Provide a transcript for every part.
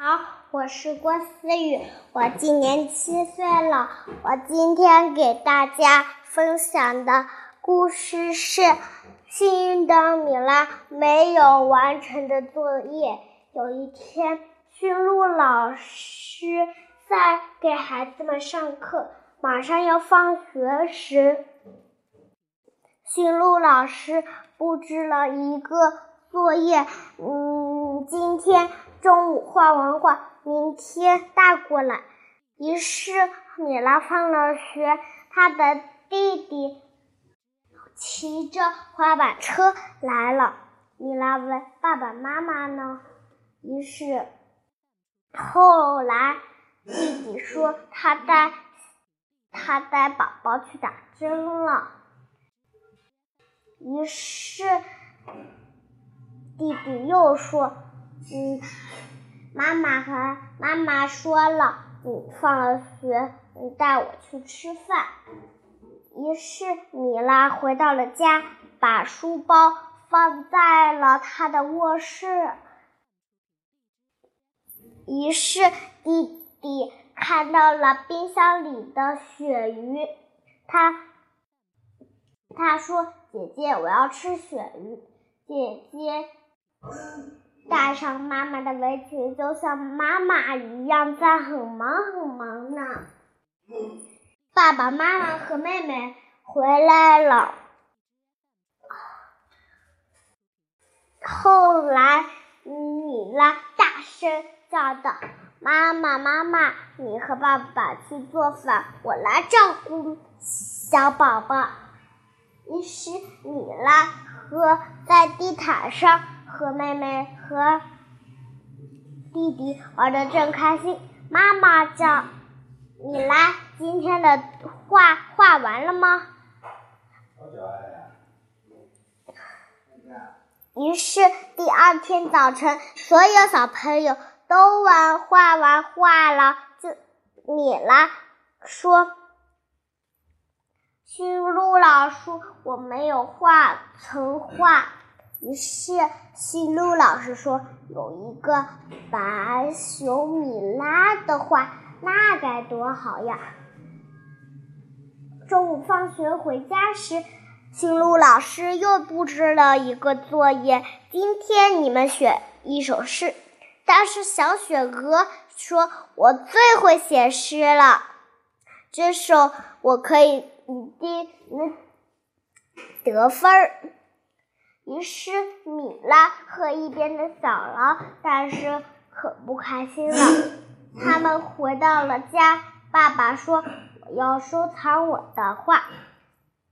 好，我是郭思雨，我今年七岁了。我今天给大家分享的故事是：幸运的米拉没有完成的作业。有一天，驯鹿老师在给孩子们上课，马上要放学时，驯鹿老师布置了一个作业。嗯，今天。中午画完画，明天带过来。于是米拉放了学，他的弟弟骑着滑板车来了。米拉问爸爸妈妈呢？于是后来弟弟说他带他带宝宝去打针了。于是弟弟又说。嗯，妈妈和妈妈说了，你放了学，你带我去吃饭。于是米拉回到了家，把书包放在了他的卧室。于是弟弟看到了冰箱里的鳕鱼，他他说：“姐姐，我要吃鳕鱼。”姐姐。戴上妈妈的围裙，就像妈妈一样，在很忙很忙呢。爸爸妈妈和妹妹回来了。后来，米拉大声叫道：“妈妈，妈妈，你和爸爸去做饭，我来照顾小宝宝。”于是，米拉和在地毯上。和妹妹和弟弟玩的正开心，妈妈叫你来，今天的画画完了吗？于是第二天早晨，所有小朋友都完画完画了，就米拉说：“驯鹿老师，我没有画成画。”于是，驯鹿老师说：“有一个白熊米拉的话，那该多好呀！”中午放学回家时，驯鹿老师又布置了一个作业：“今天你们选一首诗。”但是小雪鹅说：“我最会写诗了，这首我可以一定能得分儿。”于是米拉和一边的小狼但是可不开心了。他们回到了家，爸爸说：“我要收藏我的画。”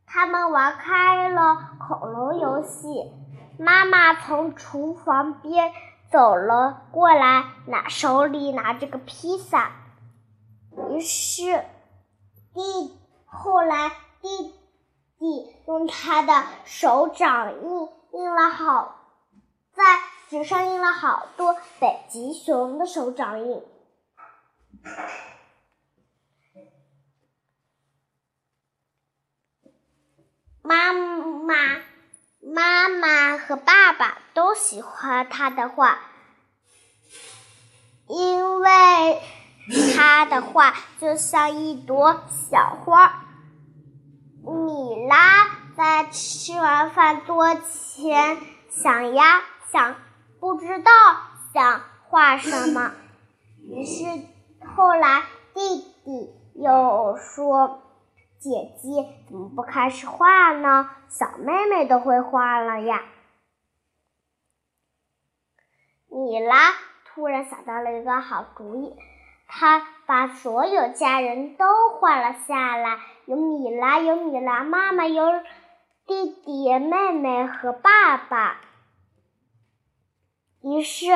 他们玩开了恐龙游戏。妈妈从厨房边走了过来，拿手里拿着个披萨。于是弟后来弟弟用他的手掌印。印了好，在纸上印了好多北极熊的手掌印。妈妈、妈妈和爸爸都喜欢他的画，因为他的画就像一朵小花。米。吃完饭桌前，想呀想，不知道想画什么。于是后来弟弟又说：“姐姐怎么不开始画呢？小妹妹都会画了呀。”米拉突然想到了一个好主意，她把所有家人都画了下来，有米拉，有米拉妈妈，有。弟弟、妹妹和爸爸，于是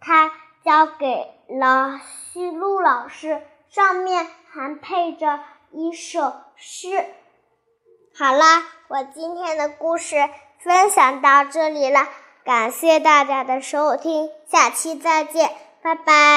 他交给了驯鹿老师，上面还配着一首诗。好啦，我今天的故事分享到这里了，感谢大家的收听，下期再见，拜拜。